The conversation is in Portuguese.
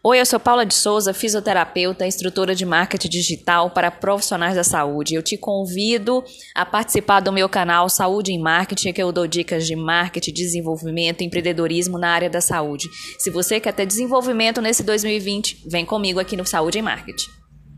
Oi, eu sou Paula de Souza, fisioterapeuta, instrutora de marketing digital para profissionais da saúde. Eu te convido a participar do meu canal Saúde em Marketing, que eu dou dicas de marketing, desenvolvimento e empreendedorismo na área da saúde. Se você quer ter desenvolvimento nesse 2020, vem comigo aqui no Saúde em Marketing.